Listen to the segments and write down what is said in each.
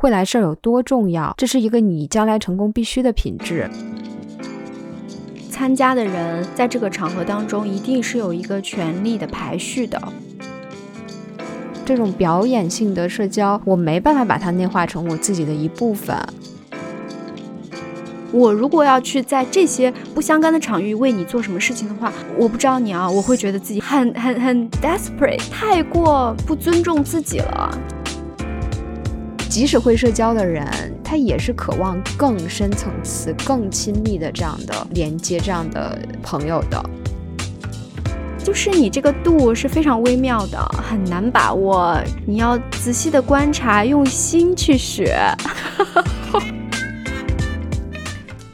会来事儿有多重要，这是一个你将来成功必须的品质。参加的人在这个场合当中，一定是有一个权力的排序的。这种表演性的社交，我没办法把它内化成我自己的一部分。我如果要去在这些不相干的场域为你做什么事情的话，我不知道你啊，我会觉得自己很很很 desperate，太过不尊重自己了。即使会社交的人，他也是渴望更深层次、更亲密的这样的连接，这样的朋友的。就是你这个度是非常微妙的，很难把握，你要仔细的观察，用心去学。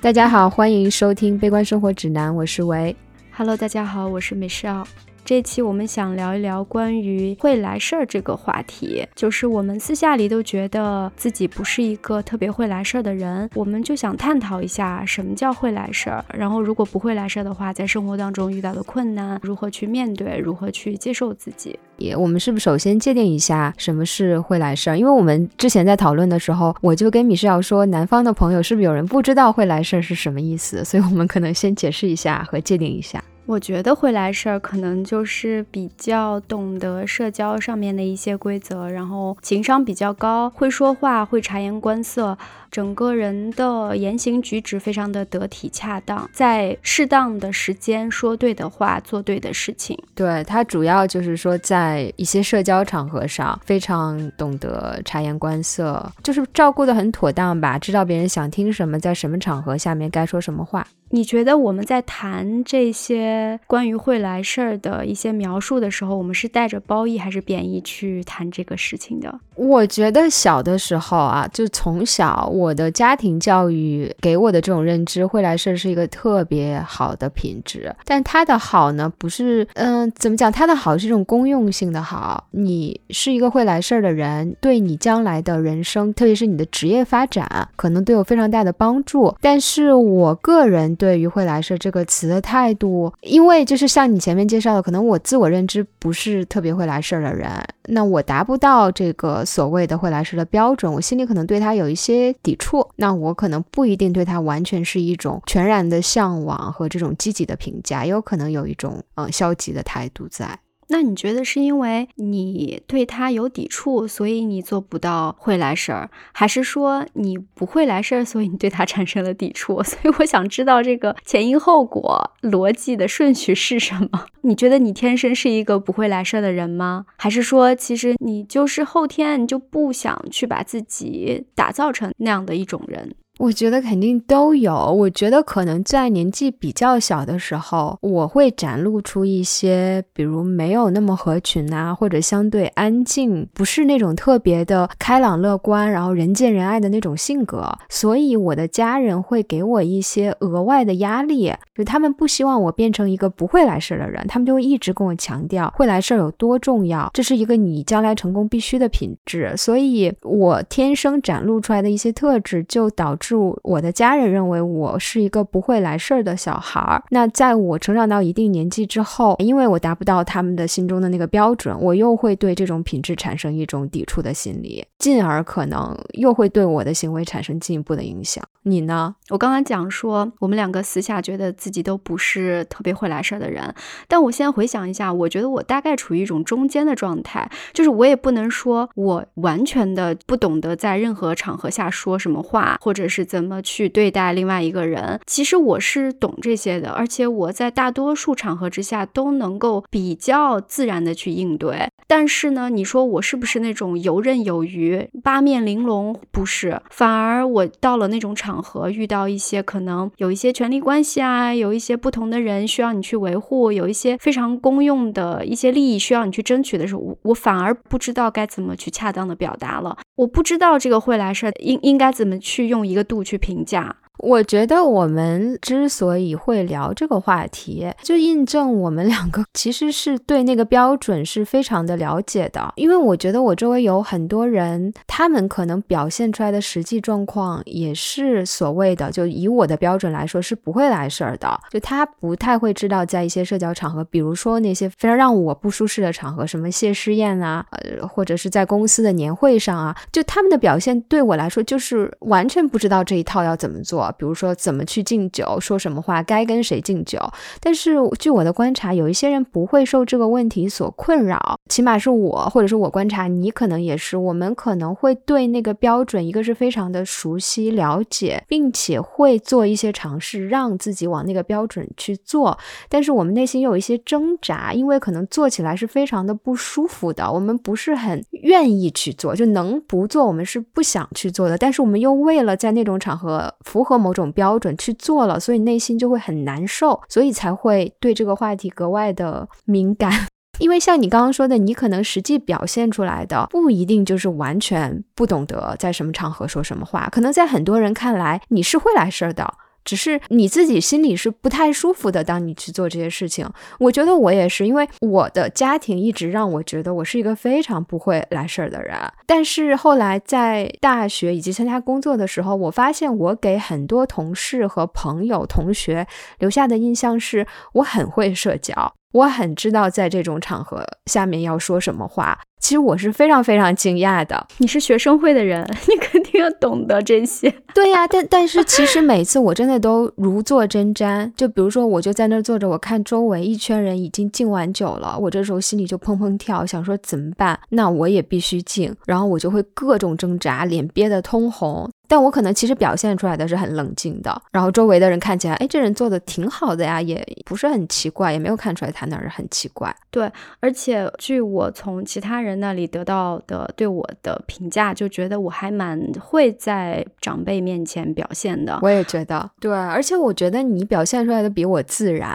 大家好，欢迎收听《悲观生活指南》，我是维。Hello，大家好，我是美少。这期我们想聊一聊关于会来事儿这个话题，就是我们私下里都觉得自己不是一个特别会来事儿的人，我们就想探讨一下什么叫会来事儿，然后如果不会来事儿的话，在生活当中遇到的困难如何去面对，如何去接受自己。也，我们是不是首先界定一下什么是会来事儿？因为我们之前在讨论的时候，我就跟米世瑶说，南方的朋友是不是有人不知道会来事儿是什么意思？所以我们可能先解释一下和界定一下。我觉得会来事儿，可能就是比较懂得社交上面的一些规则，然后情商比较高，会说话，会察言观色。整个人的言行举止非常的得体恰当，在适当的时间说对的话，做对的事情。对他主要就是说，在一些社交场合上，非常懂得察言观色，就是照顾的很妥当吧，知道别人想听什么，在什么场合下面该说什么话。你觉得我们在谈这些关于会来事儿的一些描述的时候，我们是带着褒义还是贬义去谈这个事情的？我觉得小的时候啊，就从小我我的家庭教育给我的这种认知，会来事儿是一个特别好的品质。但它的好呢，不是，嗯，怎么讲？它的好是一种公用性的好。你是一个会来事儿的人，对你将来的人生，特别是你的职业发展，可能都有非常大的帮助。但是我个人。对于“会来事儿”这个词的态度，因为就是像你前面介绍的，可能我自我认知不是特别会来事儿的人，那我达不到这个所谓的惠来师的标准，我心里可能对他有一些抵触，那我可能不一定对他完全是一种全然的向往和这种积极的评价，也有可能有一种嗯消极的态度在。那你觉得是因为你对他有抵触，所以你做不到会来事儿，还是说你不会来事儿，所以你对他产生了抵触？所以我想知道这个前因后果逻辑的顺序是什么？你觉得你天生是一个不会来事儿的人吗？还是说其实你就是后天你就不想去把自己打造成那样的一种人？我觉得肯定都有。我觉得可能在年纪比较小的时候，我会展露出一些，比如没有那么合群啊，或者相对安静，不是那种特别的开朗乐观，然后人见人爱的那种性格。所以我的家人会给我一些额外的压力，就他们不希望我变成一个不会来事儿的人，他们就会一直跟我强调会来事儿有多重要，这是一个你将来成功必须的品质。所以我天生展露出来的一些特质，就导致。是我的家人认为我是一个不会来事儿的小孩儿。那在我成长到一定年纪之后，因为我达不到他们的心中的那个标准，我又会对这种品质产生一种抵触的心理，进而可能又会对我的行为产生进一步的影响。你呢？我刚刚讲说，我们两个私下觉得自己都不是特别会来事儿的人，但我现在回想一下，我觉得我大概处于一种中间的状态，就是我也不能说我完全的不懂得在任何场合下说什么话，或者是。怎么去对待另外一个人？其实我是懂这些的，而且我在大多数场合之下都能够比较自然的去应对。但是呢，你说我是不是那种游刃有余、八面玲珑？不是，反而我到了那种场和，遇到一些可能有一些权力关系啊，有一些不同的人需要你去维护，有一些非常公用的一些利益需要你去争取的时候，我我反而不知道该怎么去恰当的表达了。我不知道这个会来事儿应应该怎么去用一个。度去评价，我觉得我们之所以会聊这个话题，就印证我们两个其实是对那个标准是非常的了解的。因为我觉得我周围有很多人，他们可能表现出来的实际状况也是所谓的，就以我的标准来说是不会来事儿的。就他不太会知道，在一些社交场合，比如说那些非常让我不舒适的场合，什么谢师宴啊，呃，或者是在公司的年会上啊，就他们的表现对我来说就是完全不知道这一套要怎么做。比如说怎么去敬酒，说什么话，该跟谁敬酒。但是据我的观察，有一些人不会受这个问题所困扰，起码是我，或者是我观察你可能也是。我们可能会对那个标准，一个是非常的熟悉了解，并且会做一些尝试，让自己往那个标准去做。但是我们内心有一些挣扎，因为可能做起来是非常的不舒服的，我们不是很愿意去做，就能不做，我们是不想去做的。但是我们又为了在那种场合符合。某种标准去做了，所以内心就会很难受，所以才会对这个话题格外的敏感。因为像你刚刚说的，你可能实际表现出来的不一定就是完全不懂得在什么场合说什么话，可能在很多人看来你是会来事儿的。只是你自己心里是不太舒服的，当你去做这些事情，我觉得我也是，因为我的家庭一直让我觉得我是一个非常不会来事儿的人。但是后来在大学以及参加工作的时候，我发现我给很多同事和朋友、同学留下的印象是我很会社交。我很知道在这种场合下面要说什么话，其实我是非常非常惊讶的。你是学生会的人，你肯要懂得这些。对呀，但但是其实每次我真的都如坐针毡。就比如说，我就在那儿坐着，我看周围一圈人已经敬完酒了，我这时候心里就砰砰跳，想说怎么办？那我也必须敬，然后我就会各种挣扎，脸憋得通红。但我可能其实表现出来的是很冷静的，然后周围的人看起来，哎，这人做的挺好的呀，也不是很奇怪，也没有看出来他那儿很奇怪。对，而且据我从其他人那里得到的对我的评价，就觉得我还蛮会在长辈面前表现的。我也觉得，对，而且我觉得你表现出来的比我自然，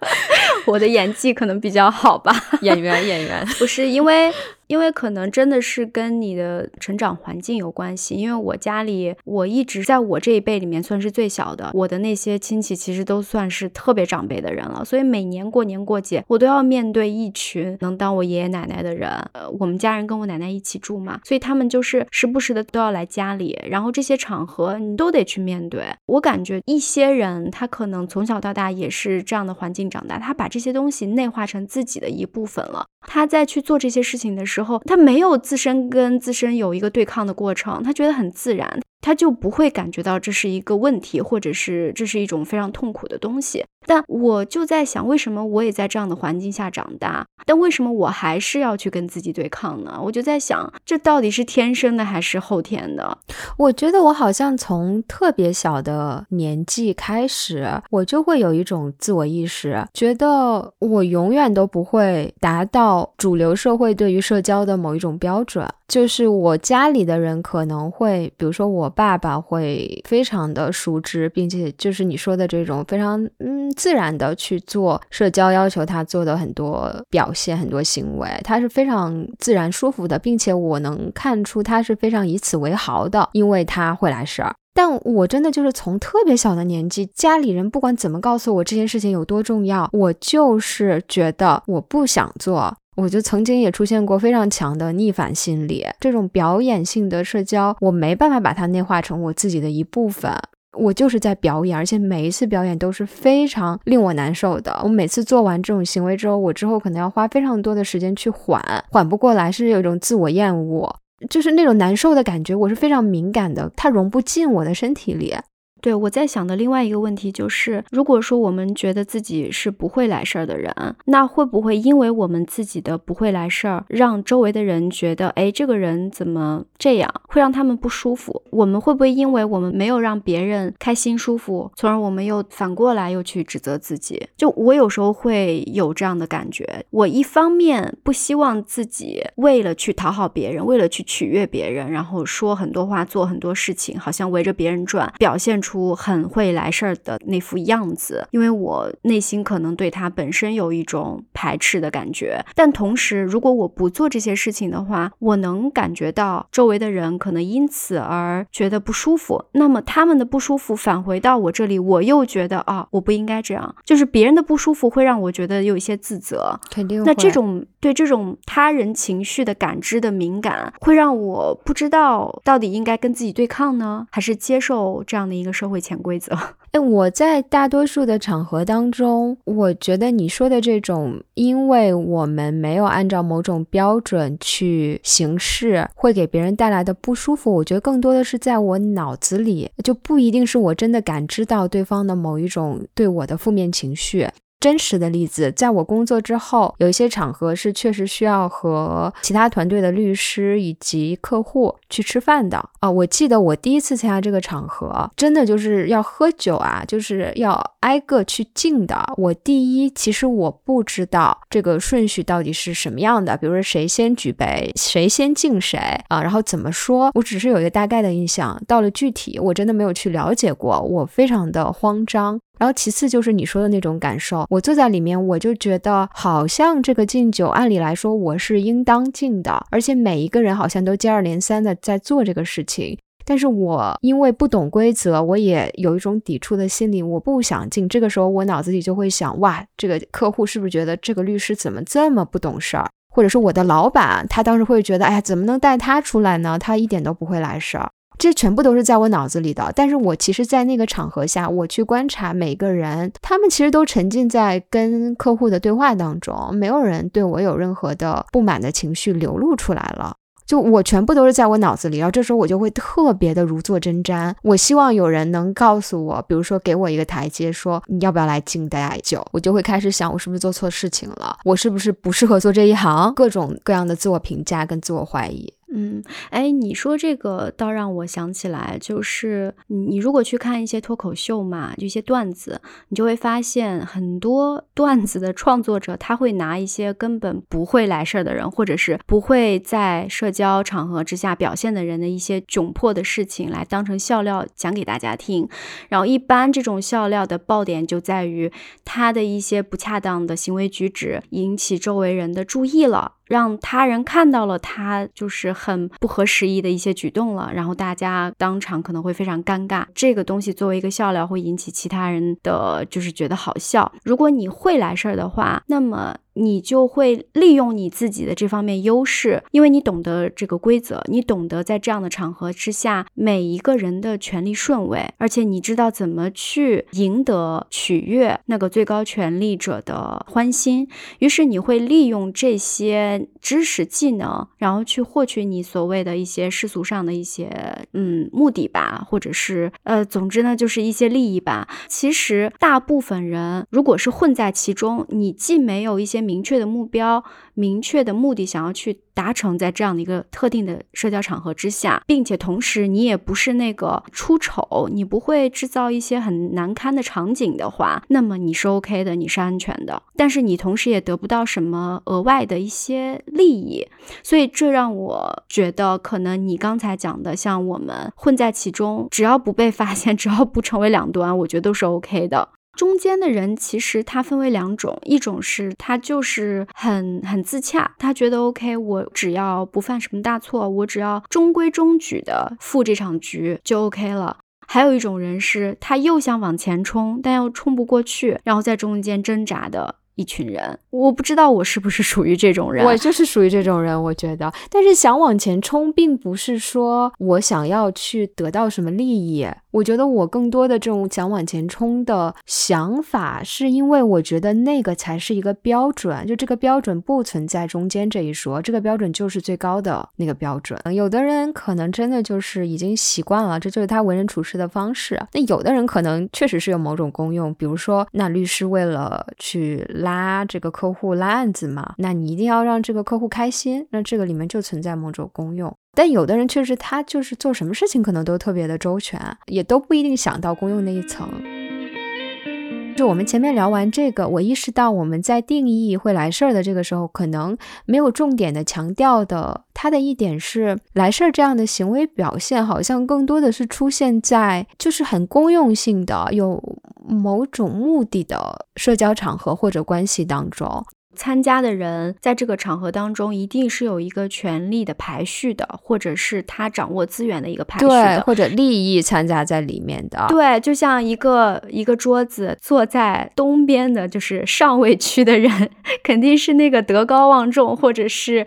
我的演技可能比较好吧。演员，演员，不是因为。因为可能真的是跟你的成长环境有关系。因为我家里，我一直在我这一辈里面算是最小的，我的那些亲戚其实都算是特别长辈的人了。所以每年过年过节，我都要面对一群能当我爷爷奶奶的人。呃，我们家人跟我奶奶一起住嘛，所以他们就是时不时的都要来家里，然后这些场合你都得去面对。我感觉一些人他可能从小到大也是这样的环境长大，他把这些东西内化成自己的一部分了。他在去做这些事情的时候。他没有自身跟自身有一个对抗的过程，他觉得很自然。他就不会感觉到这是一个问题，或者是这是一种非常痛苦的东西。但我就在想，为什么我也在这样的环境下长大，但为什么我还是要去跟自己对抗呢？我就在想，这到底是天生的还是后天的？我觉得我好像从特别小的年纪开始，我就会有一种自我意识，觉得我永远都不会达到主流社会对于社交的某一种标准。就是我家里的人可能会，比如说我爸爸会非常的熟知，并且就是你说的这种非常嗯自然的去做社交要求他做的很多表现、很多行为，他是非常自然舒服的，并且我能看出他是非常以此为豪的，因为他会来事儿。但我真的就是从特别小的年纪，家里人不管怎么告诉我这件事情有多重要，我就是觉得我不想做。我就曾经也出现过非常强的逆反心理，这种表演性的社交，我没办法把它内化成我自己的一部分。我就是在表演，而且每一次表演都是非常令我难受的。我每次做完这种行为之后，我之后可能要花非常多的时间去缓，缓不过来，是有一种自我厌恶，就是那种难受的感觉，我是非常敏感的，它融不进我的身体里。对，我在想的另外一个问题就是，如果说我们觉得自己是不会来事儿的人，那会不会因为我们自己的不会来事儿，让周围的人觉得，哎，这个人怎么这样，会让他们不舒服？我们会不会因为我们没有让别人开心舒服，从而我们又反过来又去指责自己？就我有时候会有这样的感觉，我一方面不希望自己为了去讨好别人，为了去取悦别人，然后说很多话，做很多事情，好像围着别人转，表现出。出很会来事儿的那副样子，因为我内心可能对他本身有一种排斥的感觉。但同时，如果我不做这些事情的话，我能感觉到周围的人可能因此而觉得不舒服。那么他们的不舒服返回到我这里，我又觉得啊，我不应该这样。就是别人的不舒服会让我觉得有一些自责，肯定。那这种对这种他人情绪的感知的敏感，会让我不知道到底应该跟自己对抗呢，还是接受这样的一个社会潜规则。哎，我在大多数的场合当中，我觉得你说的这种，因为我们没有按照某种标准去行事，会给别人带来的不舒服，我觉得更多的是在我脑子里，就不一定是我真的感知到对方的某一种对我的负面情绪。真实的例子，在我工作之后，有一些场合是确实需要和其他团队的律师以及客户去吃饭的啊。我记得我第一次参加这个场合，真的就是要喝酒啊，就是要挨个去敬的。我第一，其实我不知道这个顺序到底是什么样的，比如说谁先举杯，谁先敬谁啊，然后怎么说，我只是有一个大概的印象。到了具体，我真的没有去了解过，我非常的慌张。然后其次就是你说的那种感受，我坐在里面，我就觉得好像这个敬酒，按理来说我是应当敬的，而且每一个人好像都接二连三的在做这个事情，但是我因为不懂规则，我也有一种抵触的心理，我不想敬。这个时候我脑子里就会想，哇，这个客户是不是觉得这个律师怎么这么不懂事儿？或者是我的老板，他当时会觉得，哎呀，怎么能带他出来呢？他一点都不会来事儿。这全部都是在我脑子里的，但是我其实，在那个场合下，我去观察每个人，他们其实都沉浸在跟客户的对话当中，没有人对我有任何的不满的情绪流露出来了。就我全部都是在我脑子里，然后这时候我就会特别的如坐针毡。我希望有人能告诉我，比如说给我一个台阶，说你要不要来敬大家酒，我就会开始想，我是不是做错事情了，我是不是不适合做这一行，各种各样的自我评价跟自我怀疑。嗯，哎，你说这个倒让我想起来，就是你如果去看一些脱口秀嘛，就一些段子，你就会发现很多段子的创作者，他会拿一些根本不会来事儿的人，或者是不会在社交场合之下表现的人的一些窘迫的事情来当成笑料讲给大家听。然后一般这种笑料的爆点就在于他的一些不恰当的行为举止引起周围人的注意了。让他人看到了他就是很不合时宜的一些举动了，然后大家当场可能会非常尴尬。这个东西作为一个笑料，会引起其他人的就是觉得好笑。如果你会来事儿的话，那么。你就会利用你自己的这方面优势，因为你懂得这个规则，你懂得在这样的场合之下每一个人的权利顺位，而且你知道怎么去赢得取悦那个最高权力者的欢心。于是你会利用这些知识技能，然后去获取你所谓的一些世俗上的一些嗯目的吧，或者是呃，总之呢就是一些利益吧。其实大部分人如果是混在其中，你既没有一些。明确的目标。明确的目的想要去达成，在这样的一个特定的社交场合之下，并且同时你也不是那个出丑，你不会制造一些很难堪的场景的话，那么你是 OK 的，你是安全的。但是你同时也得不到什么额外的一些利益，所以这让我觉得，可能你刚才讲的，像我们混在其中，只要不被发现，只要不成为两端，我觉得都是 OK 的。中间的人其实他分为两种，一种是他就是很很自洽，他觉得 OK，我只要不犯什么大错，我只要中规中矩的赴这场局就 OK 了。还有一种人是他又想往前冲，但又冲不过去，然后在中间挣扎的。一群人，我不知道我是不是属于这种人，我就是属于这种人，我觉得。但是想往前冲，并不是说我想要去得到什么利益。我觉得我更多的这种想往前冲的想法，是因为我觉得那个才是一个标准，就这个标准不存在中间这一说，这个标准就是最高的那个标准。有的人可能真的就是已经习惯了，这就是他为人处事的方式。那有的人可能确实是有某种功用，比如说，那律师为了去。拉拉这个客户拉案子嘛，那你一定要让这个客户开心，那这个里面就存在某种功用。但有的人确实他就是做什么事情可能都特别的周全，也都不一定想到功用那一层。就我们前面聊完这个，我意识到我们在定义会来事儿的这个时候，可能没有重点的强调的，它的一点是来事儿这样的行为表现，好像更多的是出现在就是很公用性的、有某种目的的社交场合或者关系当中。参加的人在这个场合当中，一定是有一个权力的排序的，或者是他掌握资源的一个排序的，或者利益参加在里面的。对，就像一个一个桌子坐在东边的，就是上位区的人，肯定是那个德高望重或者是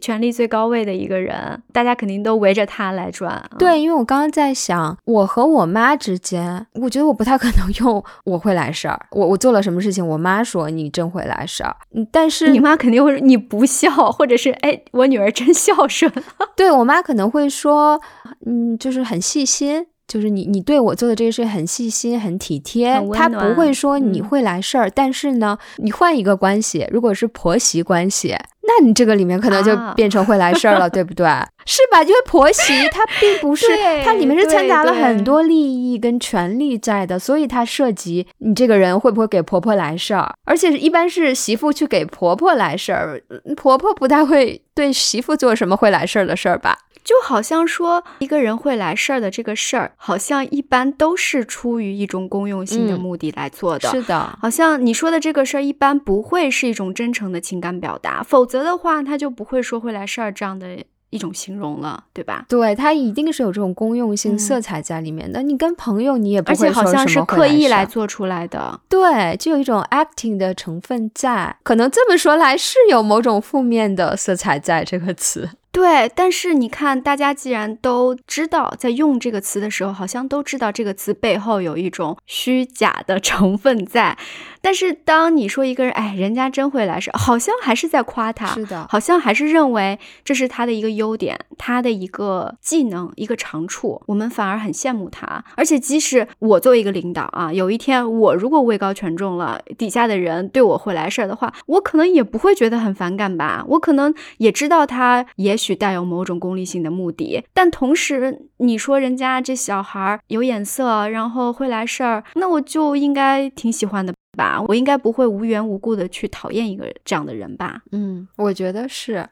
权力最高位的一个人，大家肯定都围着他来转。对，因为我刚刚在想，我和我妈之间，我觉得我不太可能用我会来事儿，我我做了什么事情，我妈说你真会来事儿。但是你妈肯定会说你不孝，或者是哎，我女儿真孝顺。对我妈可能会说，嗯，就是很细心，就是你你对我做的这些事很细心、很体贴。她不会说你会来事儿。但是呢，你换一个关系，如果是婆媳关系。那你这个里面可能就变成会来事儿了，对不对？是吧？因为婆媳它并不是，它里面是掺杂了很多利益跟权利在的，所以它涉及你这个人会不会给婆婆来事儿，而且一般是媳妇去给婆婆来事儿，婆婆不太会对媳妇做什么会来事儿的事儿吧？就好像说一个人会来事儿的这个事儿，好像一般都是出于一种公用性的目的来做的。是的，好像你说的这个事儿一般不会是一种真诚的情感表达，否则的话他就不会说会来事儿这样的一种形容了，对吧？对他一定是有这种公用性色彩在里面的。你跟朋友你也不会说而且好像是刻意来做出来的，对，就有一种 acting 的成分在。可能这么说来是有某种负面的色彩在这个词。对，但是你看，大家既然都知道，在用这个词的时候，好像都知道这个词背后有一种虚假的成分在。但是当你说一个人，哎，人家真会来事，好像还是在夸他，是的，好像还是认为这是他的一个优点，他的一个技能，一个长处，我们反而很羡慕他。而且即使我作为一个领导啊，有一天我如果位高权重了，底下的人对我会来事儿的话，我可能也不会觉得很反感吧。我可能也知道他也许去带有某种功利性的目的，但同时你说人家这小孩有眼色，然后会来事儿，那我就应该挺喜欢的。吧，我应该不会无缘无故的去讨厌一个这样的人吧？嗯，我觉得是。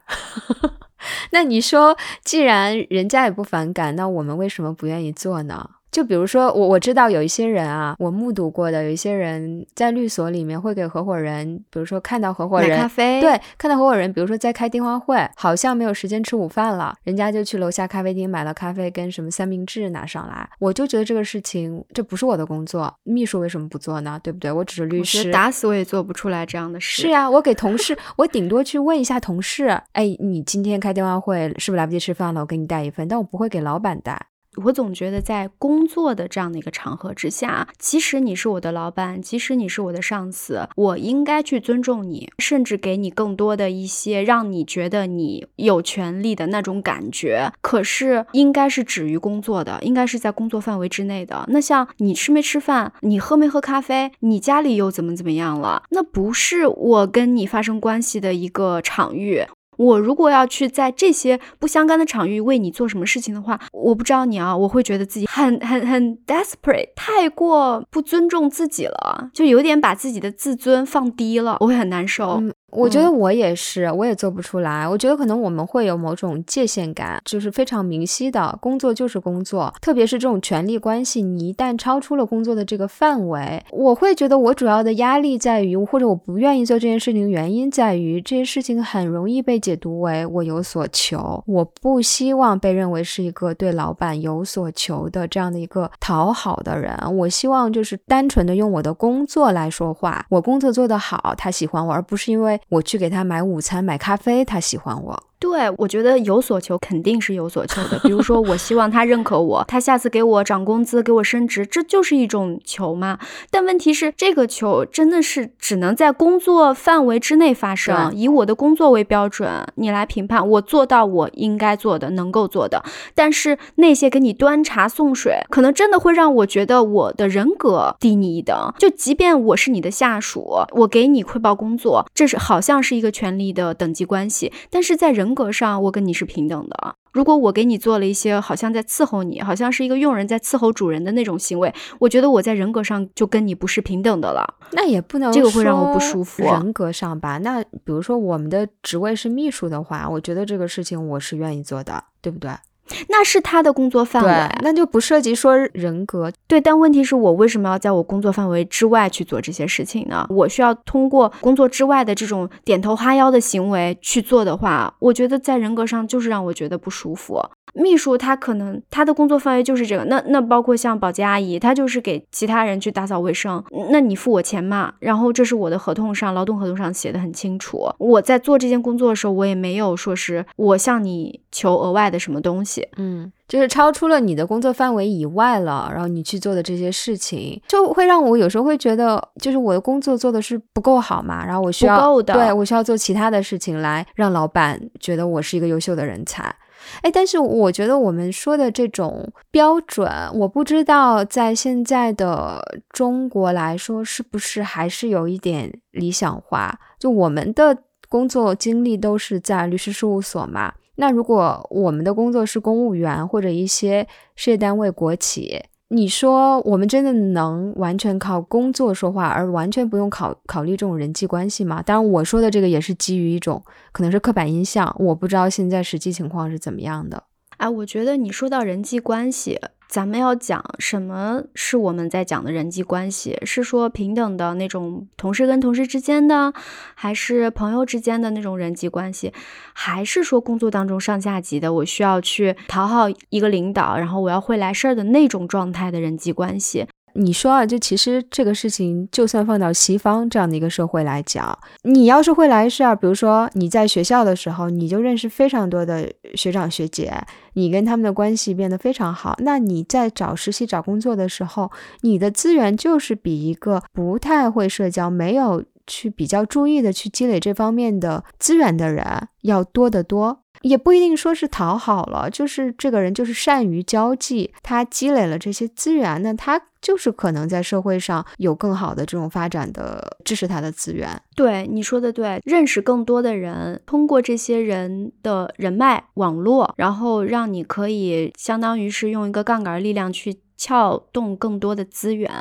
那你说，既然人家也不反感，那我们为什么不愿意做呢？就比如说我我知道有一些人啊，我目睹过的有一些人在律所里面会给合伙人，比如说看到合伙人咖啡，对，看到合伙人，比如说在开电话会，好像没有时间吃午饭了，人家就去楼下咖啡厅买了咖啡跟什么三明治拿上来。我就觉得这个事情这不是我的工作，秘书为什么不做呢？对不对？我只是律师，打死我也做不出来这样的事。是呀，我给同事，我顶多去问一下同事，哎，你今天开电话会是不是来不及吃饭了？我给你带一份，但我不会给老板带。我总觉得在工作的这样的一个场合之下，即使你是我的老板，即使你是我的上司，我应该去尊重你，甚至给你更多的一些让你觉得你有权利的那种感觉。可是应该是止于工作的，应该是在工作范围之内的。那像你吃没吃饭，你喝没喝咖啡，你家里又怎么怎么样了，那不是我跟你发生关系的一个场域。我如果要去在这些不相干的场域为你做什么事情的话，我不知道你啊，我会觉得自己很很很 desperate，太过不尊重自己了，就有点把自己的自尊放低了，我会很难受。我觉得我也是，我也做不出来。我觉得可能我们会有某种界限感，就是非常明晰的，工作就是工作。特别是这种权力关系，你一旦超出了工作的这个范围，我会觉得我主要的压力在于，或者我不愿意做这件事情原因在于，这些事情很容易被解读为我有所求。我不希望被认为是一个对老板有所求的这样的一个讨好的人。我希望就是单纯的用我的工作来说话，我工作做得好，他喜欢我，而不是因为。我去给他买午餐、买咖啡，他喜欢我。对，我觉得有所求肯定是有所求的。比如说，我希望他认可我，他下次给我涨工资、给我升职，这就是一种求嘛。但问题是，这个求真的是只能在工作范围之内发生，以我的工作为标准，你来评判我做到我应该做的、能够做的。但是那些给你端茶送水，可能真的会让我觉得我的人格低你一等。就即便我是你的下属，我给你汇报工作，这是好像是一个权力的等级关系，但是在人。人格上我跟你是平等的。如果我给你做了一些好像在伺候你，好像是一个佣人在伺候主人的那种行为，我觉得我在人格上就跟你不是平等的了。那也不能这个会让我不舒服。人格上吧，那比如说我们的职位是秘书的话，我觉得这个事情我是愿意做的，对不对？那是他的工作范围，那就不涉及说人格。对，但问题是我为什么要在我工作范围之外去做这些事情呢？我需要通过工作之外的这种点头哈腰的行为去做的话，我觉得在人格上就是让我觉得不舒服。秘书他可能他的工作范围就是这个，那那包括像保洁阿姨，她就是给其他人去打扫卫生，那你付我钱嘛？然后这是我的合同上劳动合同上写的很清楚，我在做这件工作的时候，我也没有说是我向你求额外的什么东西，嗯，就是超出了你的工作范围以外了，然后你去做的这些事情，就会让我有时候会觉得，就是我的工作做的是不够好嘛，然后我需要对我需要做其他的事情来让老板觉得我是一个优秀的人才。哎，但是我觉得我们说的这种标准，我不知道在现在的中国来说是不是还是有一点理想化。就我们的工作经历都是在律师事务所嘛，那如果我们的工作是公务员或者一些事业单位、国企。你说我们真的能完全靠工作说话，而完全不用考考虑这种人际关系吗？当然，我说的这个也是基于一种可能是刻板印象，我不知道现在实际情况是怎么样的。哎，我觉得你说到人际关系。咱们要讲什么是我们在讲的人际关系？是说平等的那种同事跟同事之间的，还是朋友之间的那种人际关系？还是说工作当中上下级的，我需要去讨好一个领导，然后我要会来事儿的那种状态的人际关系？你说啊，就其实这个事情，就算放到西方这样的一个社会来讲，你要是会来事儿，比如说你在学校的时候，你就认识非常多的学长学姐，你跟他们的关系变得非常好，那你在找实习、找工作的时候，你的资源就是比一个不太会社交、没有去比较注意的去积累这方面的资源的人要多得多。也不一定说是讨好了，就是这个人就是善于交际，他积累了这些资源，那他就是可能在社会上有更好的这种发展的支持他的资源。对你说的对，认识更多的人，通过这些人的人脉网络，然后让你可以相当于是用一个杠杆力量去。撬动更多的资源，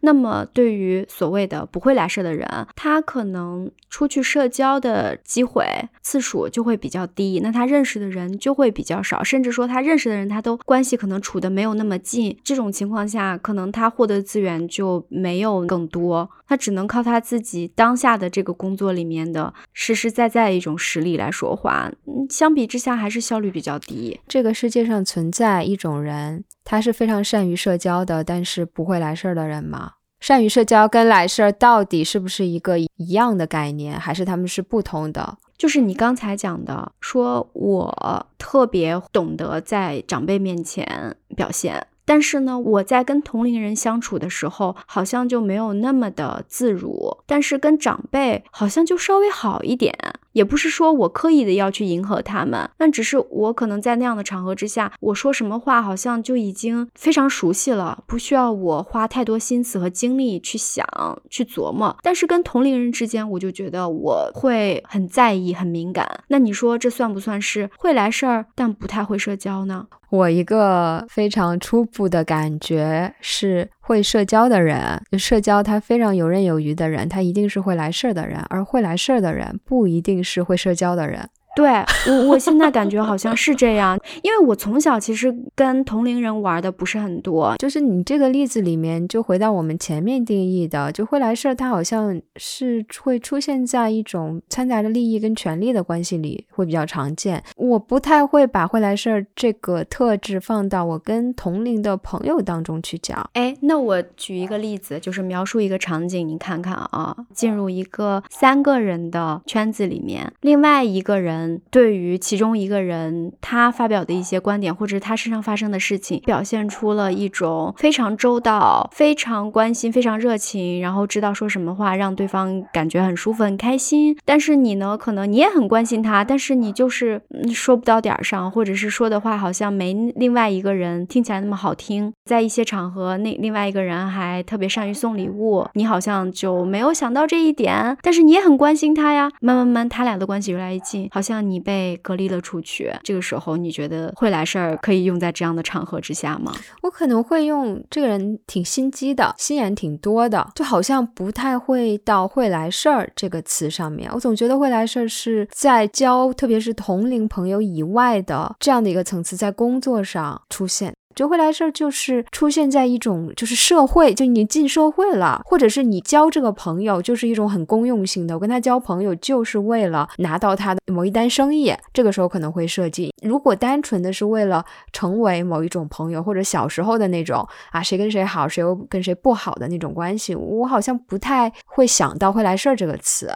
那么对于所谓的不会来事的人，他可能出去社交的机会次数就会比较低，那他认识的人就会比较少，甚至说他认识的人他都关系可能处的没有那么近。这种情况下，可能他获得资源就没有更多，他只能靠他自己当下的这个工作里面的实实在在一种实力来说话。嗯，相比之下还是效率比较低。这个世界上存在一种人。他是非常善于社交的，但是不会来事儿的人吗？善于社交跟来事儿到底是不是一个一样的概念，还是他们是不同的？就是你刚才讲的，说我特别懂得在长辈面前表现，但是呢，我在跟同龄人相处的时候，好像就没有那么的自如，但是跟长辈好像就稍微好一点。也不是说我刻意的要去迎合他们，那只是我可能在那样的场合之下，我说什么话好像就已经非常熟悉了，不需要我花太多心思和精力去想、去琢磨。但是跟同龄人之间，我就觉得我会很在意、很敏感。那你说这算不算是会来事儿，但不太会社交呢？我一个非常初步的感觉是。会社交的人，社交他非常游刃有余的人，他一定是会来事儿的人，而会来事儿的人不一定是会社交的人。对我，我现在感觉好像是这样，因为我从小其实跟同龄人玩的不是很多。就是你这个例子里面，就回到我们前面定义的，就会来事儿，它好像是会出现在一种掺杂着利益跟权力的关系里，会比较常见。我不太会把会来事儿这个特质放到我跟同龄的朋友当中去讲。哎，那我举一个例子，就是描述一个场景，你看看啊，进入一个三个人的圈子里面，另外一个人。对于其中一个人，他发表的一些观点，或者他身上发生的事情，表现出了一种非常周到、非常关心、非常热情，然后知道说什么话让对方感觉很舒服、很开心。但是你呢，可能你也很关心他，但是你就是说不到点儿上，或者是说的话好像没另外一个人听起来那么好听。在一些场合，那另外一个人还特别善于送礼物，你好像就没有想到这一点，但是你也很关心他呀。慢慢慢，他俩的关系越来越近，好像。那你被隔离了出去，这个时候你觉得会来事儿可以用在这样的场合之下吗？我可能会用这个人挺心机的，心眼挺多的，就好像不太会到会来事儿这个词上面。我总觉得会来事儿是在交，特别是同龄朋友以外的这样的一个层次，在工作上出现。就会来事儿，就是出现在一种就是社会，就你进社会了，或者是你交这个朋友，就是一种很公用性的。我跟他交朋友，就是为了拿到他的某一单生意，这个时候可能会涉及。如果单纯的是为了成为某一种朋友，或者小时候的那种啊，谁跟谁好，谁又跟谁不好的那种关系，我好像不太会想到会来事儿这个词。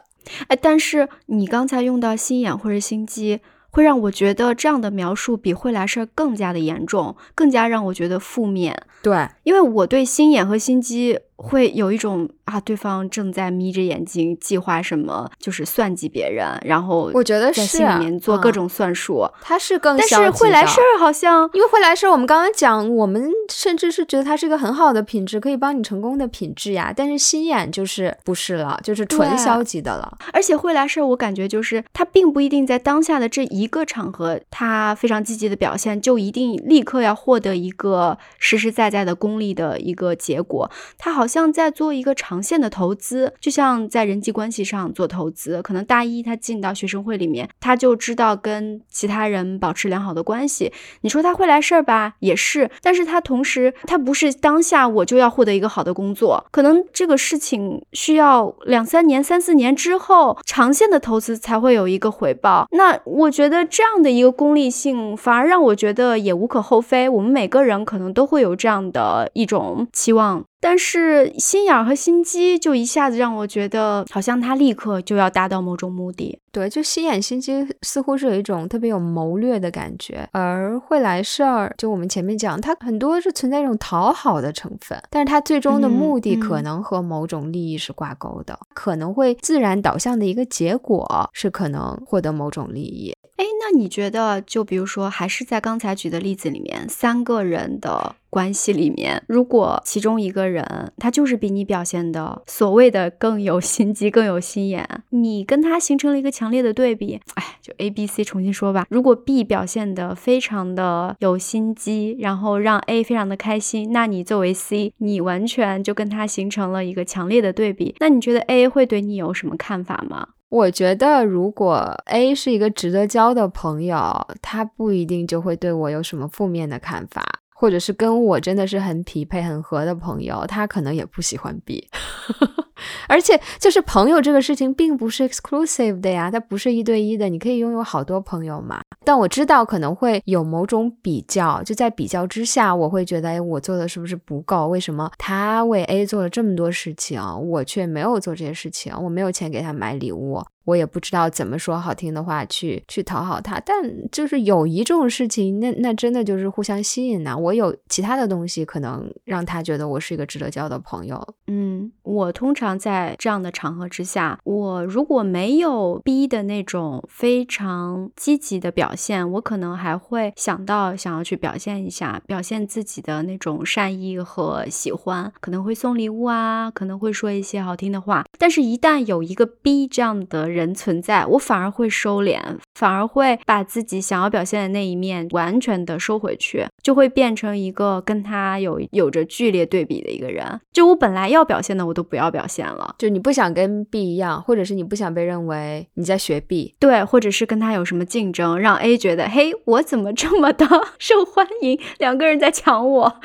哎，但是你刚才用到心眼或者心机。会让我觉得这样的描述比会来事儿更加的严重，更加让我觉得负面。对，因为我对心眼和心机。会有一种啊，对方正在眯着眼睛计划什么，就是算计别人，然后我觉得在心里面做各种算术。他是更，但是会来事儿，好像因为会来事儿，我们刚刚讲，我们甚至是觉得他是一个很好的品质，可以帮你成功的品质呀。但是心眼就是不是了，就是纯消极的了。而且会来事儿，我感觉就是他并不一定在当下的这一个场合，他非常积极的表现，就一定立刻要获得一个实实在在的功利的一个结果。他好。像在做一个长线的投资，就像在人际关系上做投资。可能大一他进到学生会里面，他就知道跟其他人保持良好的关系。你说他会来事儿吧，也是。但是他同时，他不是当下我就要获得一个好的工作，可能这个事情需要两三年、三四年之后，长线的投资才会有一个回报。那我觉得这样的一个功利性，反而让我觉得也无可厚非。我们每个人可能都会有这样的一种期望。但是心眼和心机就一下子让我觉得，好像他立刻就要达到某种目的。对，就心眼心机似乎是有一种特别有谋略的感觉，而会来事儿，就我们前面讲，它很多是存在一种讨好的成分，但是它最终的目的可能和某种利益是挂钩的，可能会自然导向的一个结果是可能获得某种利益。哎，那你觉得，就比如说，还是在刚才举的例子里面，三个人的关系里面，如果其中一个人他就是比你表现的所谓的更有心机、更有心眼，你跟他形成了一个强烈的对比，哎，就 A、B、C 重新说吧。如果 B 表现的非常的有心机，然后让 A 非常的开心，那你作为 C，你完全就跟他形成了一个强烈的对比。那你觉得 A 会对你有什么看法吗？我觉得，如果 A 是一个值得交的朋友，他不一定就会对我有什么负面的看法，或者是跟我真的是很匹配、很合的朋友，他可能也不喜欢 B。而且，就是朋友这个事情并不是 exclusive 的呀，它不是一对一的，你可以拥有好多朋友嘛。但我知道可能会有某种比较，就在比较之下，我会觉得，哎，我做的是不是不够？为什么他为 A 做了这么多事情，我却没有做这些事情？我没有钱给他买礼物。我也不知道怎么说好听的话去去讨好他，但就是友谊这种事情，那那真的就是互相吸引呐。我有其他的东西可能让他觉得我是一个值得交的朋友。嗯，我通常在这样的场合之下，我如果没有 B 的那种非常积极的表现，我可能还会想到想要去表现一下，表现自己的那种善意和喜欢，可能会送礼物啊，可能会说一些好听的话。但是，一旦有一个 B 这样的，人存在，我反而会收敛，反而会把自己想要表现的那一面完全的收回去，就会变成一个跟他有有着剧烈对比的一个人。就我本来要表现的，我都不要表现了。就你不想跟 B 一样，或者是你不想被认为你在学 B，对，或者是跟他有什么竞争，让 A 觉得，嘿，我怎么这么的受欢迎？两个人在抢我。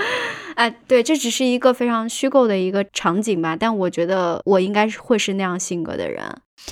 哎，对，这只是一个非常虚构的一个场景吧，但我觉得我应该是会是那样性格的人。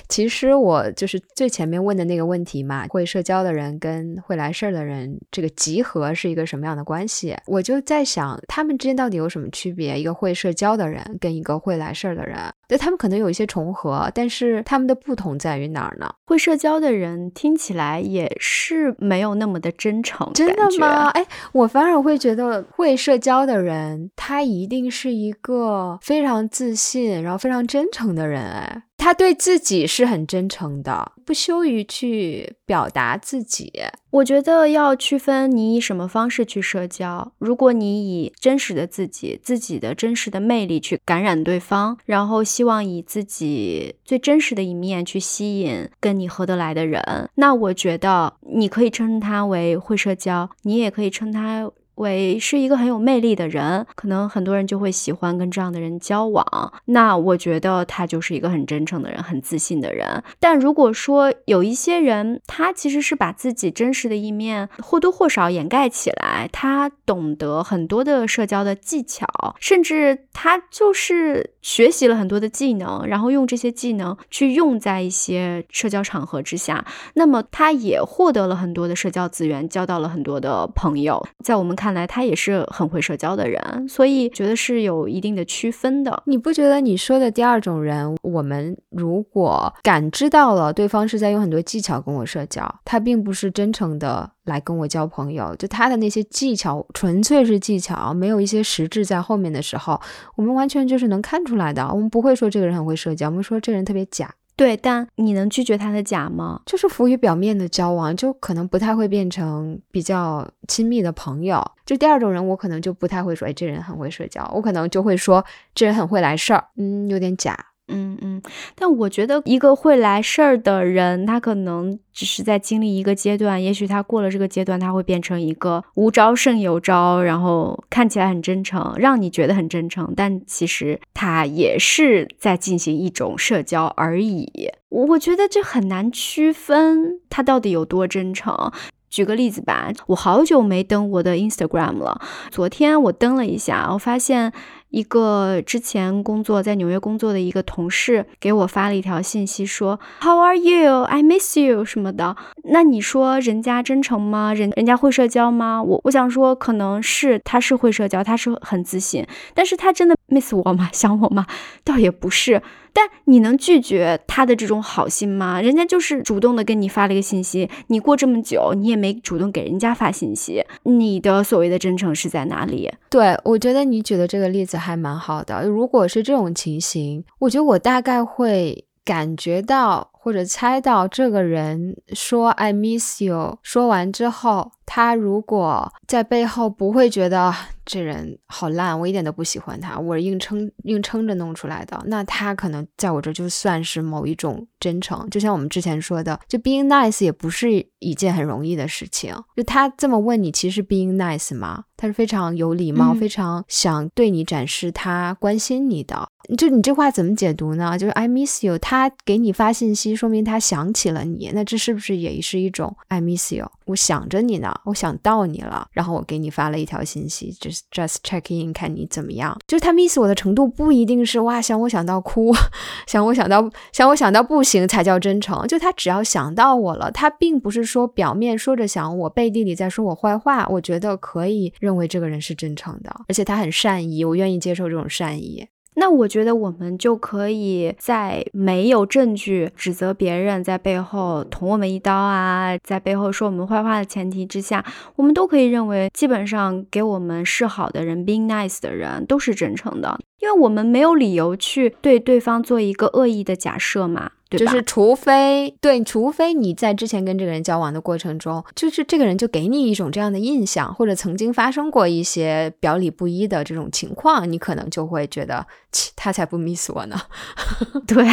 其实我就是最前面问的那个问题嘛，会社交的人跟会来事儿的人，这个集合是一个什么样的关系？我就在想，他们之间到底有什么区别？一个会社交的人跟一个会来事儿的人，对他们可能有一些重合，但是他们的不同在于哪儿呢？会社交的人听起来也是没有那么的真诚，真的吗？哎，我反而会觉得会社交的人，他一定是一个非常自信，然后非常真诚的人，哎。他他对自己是很真诚的，不羞于去表达自己。我觉得要区分你以什么方式去社交。如果你以真实的自己、自己的真实的魅力去感染对方，然后希望以自己最真实的一面去吸引跟你合得来的人，那我觉得你可以称他为会社交，你也可以称他。为是一个很有魅力的人，可能很多人就会喜欢跟这样的人交往。那我觉得他就是一个很真诚的人，很自信的人。但如果说有一些人，他其实是把自己真实的一面或多或少掩盖起来，他懂得很多的社交的技巧，甚至他就是学习了很多的技能，然后用这些技能去用在一些社交场合之下，那么他也获得了很多的社交资源，交到了很多的朋友。在我们看来，他也是很会社交的人，所以觉得是有一定的区分的。你不觉得你说的第二种人，我们如果感知到了对方是在用很多技巧跟我社交，他并不是真诚的来跟我交朋友，就他的那些技巧纯粹是技巧，没有一些实质在后面的时候，我们完全就是能看出来的。我们不会说这个人很会社交，我们说这人特别假。对，但你能拒绝他的假吗？就是浮于表面的交往，就可能不太会变成比较亲密的朋友。就第二种人，我可能就不太会说，哎，这人很会社交，我可能就会说，这人很会来事儿，嗯，有点假。嗯嗯，但我觉得一个会来事儿的人，他可能只是在经历一个阶段，也许他过了这个阶段，他会变成一个无招胜有招，然后看起来很真诚，让你觉得很真诚，但其实他也是在进行一种社交而已。我觉得这很难区分他到底有多真诚。举个例子吧，我好久没登我的 Instagram 了，昨天我登了一下，我发现。一个之前工作在纽约工作的一个同事给我发了一条信息，说 How are you? I miss you 什么的。那你说人家真诚吗？人人家会社交吗？我我想说，可能是他是会社交，他是很自信，但是他真的 miss 我吗？想我吗？倒也不是。但你能拒绝他的这种好心吗？人家就是主动的跟你发了一个信息，你过这么久，你也没主动给人家发信息，你的所谓的真诚是在哪里？对我觉得你举的这个例子还蛮好的。如果是这种情形，我觉得我大概会感觉到或者猜到，这个人说 “I miss you” 说完之后，他如果在背后不会觉得。这人好烂，我一点都不喜欢他，我硬撑硬撑着弄出来的。那他可能在我这就算是某一种真诚，就像我们之前说的，就 being nice 也不是一件很容易的事情。就他这么问你，其实 being nice 吗？他是非常有礼貌，非常想对你展示他关心你的。就你这话怎么解读呢？就是 I miss you，他给你发信息，说明他想起了你。那这是不是也是一种 I miss you？我想着你呢，我想到你了，然后我给你发了一条信息，就是。Just check in，看你怎么样。就是他 miss 我的程度不一定是哇想我想到哭，想我想到想我想到不行才叫真诚。就他只要想到我了，他并不是说表面说着想我，背地里在说我坏话。我觉得可以认为这个人是真诚的，而且他很善意，我愿意接受这种善意。那我觉得我们就可以在没有证据指责别人在背后捅我们一刀啊，在背后说我们坏话的前提之下，我们都可以认为，基本上给我们示好的人，being nice 的人都是真诚的，因为我们没有理由去对对方做一个恶意的假设嘛。就是除非对，除非你在之前跟这个人交往的过程中，就是这个人就给你一种这样的印象，或者曾经发生过一些表里不一的这种情况，你可能就会觉得，切，他才不 miss 我呢。对，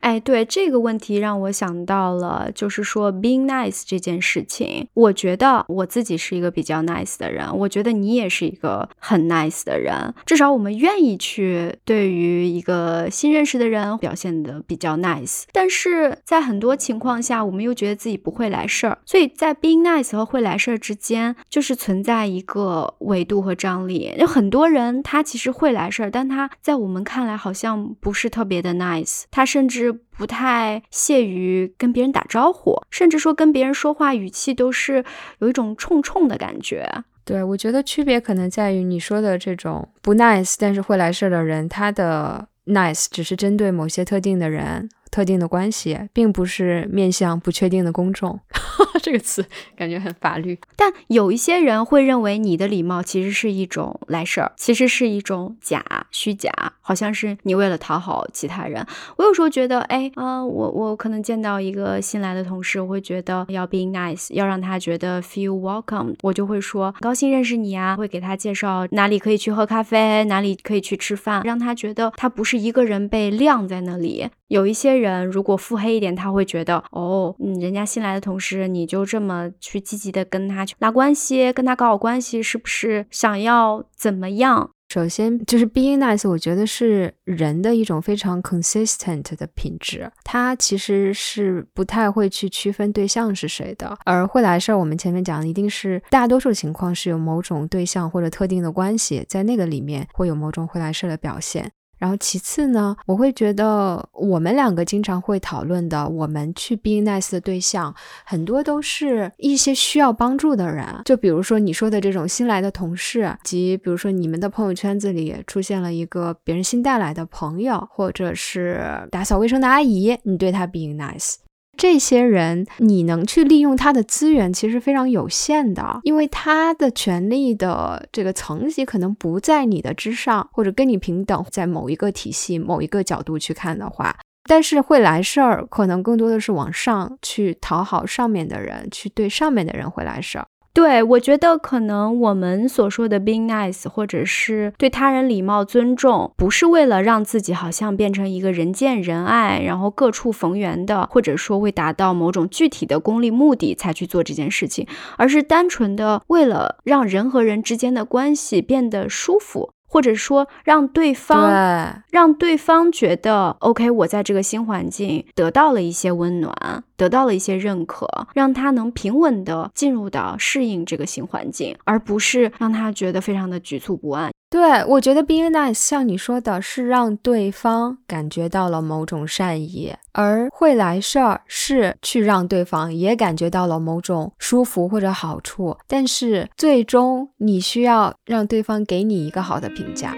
哎，对这个问题让我想到了，就是说 being nice 这件事情，我觉得我自己是一个比较 nice 的人，我觉得你也是一个很 nice 的人，至少我们愿意去对于一个新认识的人表现的。比较 nice，但是在很多情况下，我们又觉得自己不会来事儿，所以在 being nice 和会来事儿之间，就是存在一个维度和张力。有很多人他其实会来事儿，但他在我们看来好像不是特别的 nice，他甚至不太屑于跟别人打招呼，甚至说跟别人说话语气都是有一种冲冲的感觉。对我觉得区别可能在于你说的这种不 nice，但是会来事儿的人，他的。Nice 只是针对某些特定的人、特定的关系，并不是面向不确定的公众。这个词感觉很法律。但有一些人会认为你的礼貌其实是一种来事儿，其实是一种假、虚假，好像是你为了讨好其他人。我有时候觉得，哎啊，我我可能见到一个新来的同事，我会觉得要 be nice，要让他觉得 feel welcome，我就会说高兴认识你啊，会给他介绍哪里可以去喝咖啡，哪里可以去吃饭，让他觉得他不是一个人被晾在那里。有一些人如果腹黑一点，他会觉得哦，嗯，人家新来的同事，你就这么去积极的跟他去拉关系，跟他搞好关系，是不是想要怎么样？首先就是 being nice，我觉得是人的一种非常 consistent 的品质，它其实是不太会去区分对象是谁的。而会来事儿，我们前面讲的一定是大多数情况是有某种对象或者特定的关系，在那个里面会有某种会来事儿的表现。然后其次呢，我会觉得我们两个经常会讨论的，我们去 be nice 的对象，很多都是一些需要帮助的人。就比如说你说的这种新来的同事，及比如说你们的朋友圈子里出现了一个别人新带来的朋友，或者是打扫卫生的阿姨，你对她 being nice。这些人，你能去利用他的资源，其实非常有限的，因为他的权利的这个层级可能不在你的之上，或者跟你平等，在某一个体系、某一个角度去看的话，但是会来事儿，可能更多的是往上去讨好上面的人，去对上面的人会来事儿。对，我觉得可能我们所说的 being nice，或者是对他人礼貌尊重，不是为了让自己好像变成一个人见人爱，然后各处逢源的，或者说会达到某种具体的功利目的才去做这件事情，而是单纯的为了让人和人之间的关系变得舒服。或者说让对方让对方觉得 OK，我在这个新环境得到了一些温暖，得到了一些认可，让他能平稳的进入到适应这个新环境，而不是让他觉得非常的局促不安。对我觉得 being nice 像你说的是让对方感觉到了某种善意，而会来事儿是去让对方也感觉到了某种舒服或者好处，但是最终你需要让对方给你一个好的评价。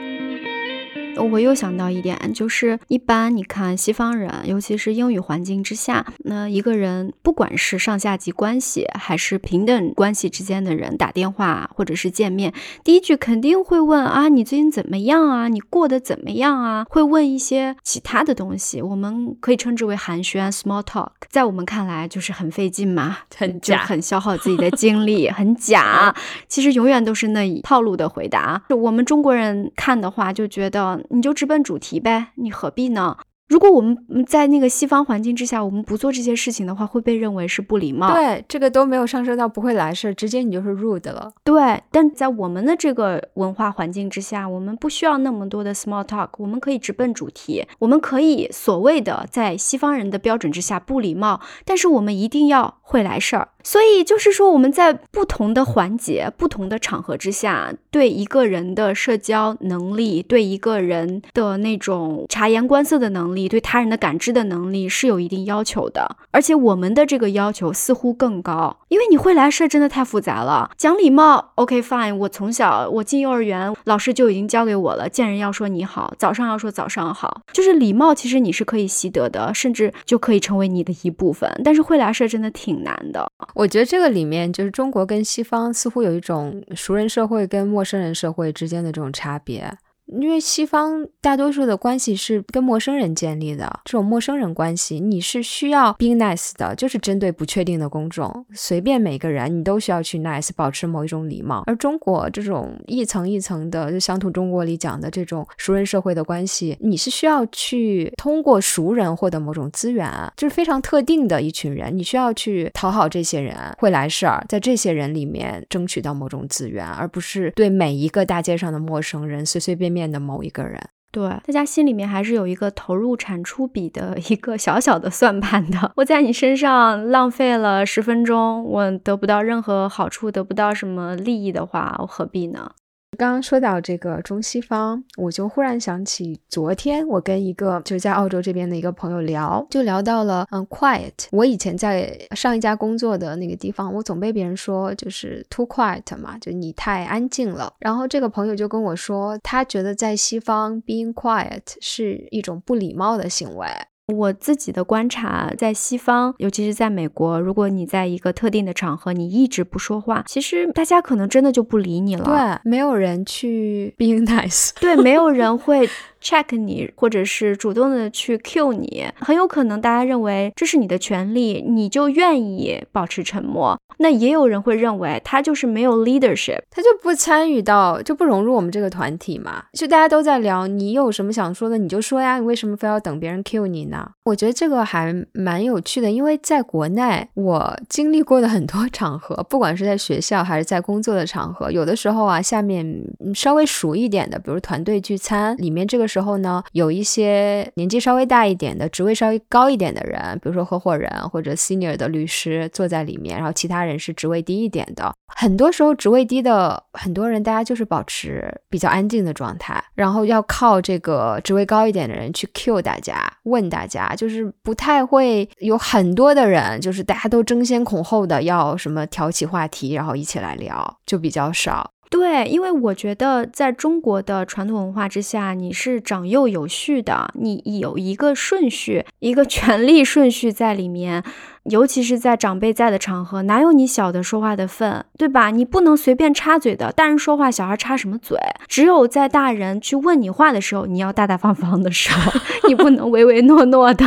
我又想到一点，就是一般你看西方人，尤其是英语环境之下，那一个人不管是上下级关系还是平等关系之间的人打电话或者是见面，第一句肯定会问啊，你最近怎么样啊？你过得怎么样啊？会问一些其他的东西，我们可以称之为寒暄 （small talk）。在我们看来就是很费劲嘛，很假，很消耗自己的精力，很假。其实永远都是那一套路的回答。我们中国人看的话，就觉得。你就直奔主题呗，你何必呢？如果我们在那个西方环境之下，我们不做这些事情的话，会被认为是不礼貌。对，这个都没有上升到不会来事，直接你就是 rude 了。对，但在我们的这个文化环境之下，我们不需要那么多的 small talk，我们可以直奔主题，我们可以所谓的在西方人的标准之下不礼貌，但是我们一定要会来事儿。所以就是说，我们在不同的环节、不同的场合之下，对一个人的社交能力、对一个人的那种察言观色的能力、对他人的感知的能力是有一定要求的。而且我们的这个要求似乎更高，因为你会来事儿真的太复杂了。讲礼貌，OK fine，我从小我进幼儿园，老师就已经教给我了，见人要说你好，早上要说早上好，就是礼貌，其实你是可以习得的，甚至就可以成为你的一部分。但是会来事儿真的挺难的。我觉得这个里面就是中国跟西方似乎有一种熟人社会跟陌生人社会之间的这种差别。因为西方大多数的关系是跟陌生人建立的，这种陌生人关系，你是需要 be nice 的，就是针对不确定的公众，随便每个人你都需要去 nice，保持某一种礼貌。而中国这种一层一层的，就乡土中国里讲的这种熟人社会的关系，你是需要去通过熟人获得某种资源，就是非常特定的一群人，你需要去讨好这些人，会来事儿，在这些人里面争取到某种资源，而不是对每一个大街上的陌生人随随便便。面的某一个人，对大家心里面还是有一个投入产出比的一个小小的算盘的。我在你身上浪费了十分钟，我得不到任何好处，得不到什么利益的话，我何必呢？刚刚说到这个中西方，我就忽然想起昨天我跟一个就是在澳洲这边的一个朋友聊，就聊到了嗯，quiet。我以前在上一家工作的那个地方，我总被别人说就是 too quiet 嘛，就你太安静了。然后这个朋友就跟我说，他觉得在西方 being quiet 是一种不礼貌的行为。我自己的观察，在西方，尤其是在美国，如果你在一个特定的场合，你一直不说话，其实大家可能真的就不理你了。对，没有人去 being nice。对，没有人会 check 你，或者是主动的去 cue 你，很有可能大家认为这是你的权利，你就愿意保持沉默。那也有人会认为他就是没有 leadership，他就不参与到，就不融入我们这个团体嘛。就大家都在聊，你有什么想说的你就说呀，你为什么非要等别人 cue 你呢？我觉得这个还蛮有趣的，因为在国内我经历过的很多场合，不管是在学校还是在工作的场合，有的时候啊，下面稍微熟一点的，比如团队聚餐里面，这个时呢，有一些年纪稍微大一点的、职位稍微高一点的人，比如说合伙人或者 senior 的律师坐在里面，然后其他人是职位低一点的。很多时候职位低的很多人，大家就是保持比较安静的状态，然后要靠这个职位高一点的人去 cue 大家，问大家，就是不太会有很多的人，就是大家都争先恐后的要什么挑起话题，然后一起来聊，就比较少。对，因为我觉得在中国的传统文化之下，你是长幼有序的，你有一个顺序，一个权力顺序在里面。尤其是在长辈在的场合，哪有你小的说话的份，对吧？你不能随便插嘴的。大人说话，小孩插什么嘴？只有在大人去问你话的时候，你要大大方方的说，你不能唯唯诺诺的，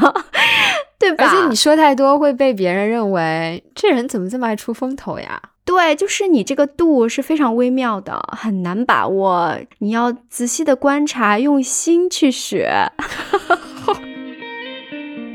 对吧？而且你说太多会被别人认为这人怎么这么爱出风头呀？对，就是你这个度是非常微妙的，很难把握。你要仔细的观察，用心去学。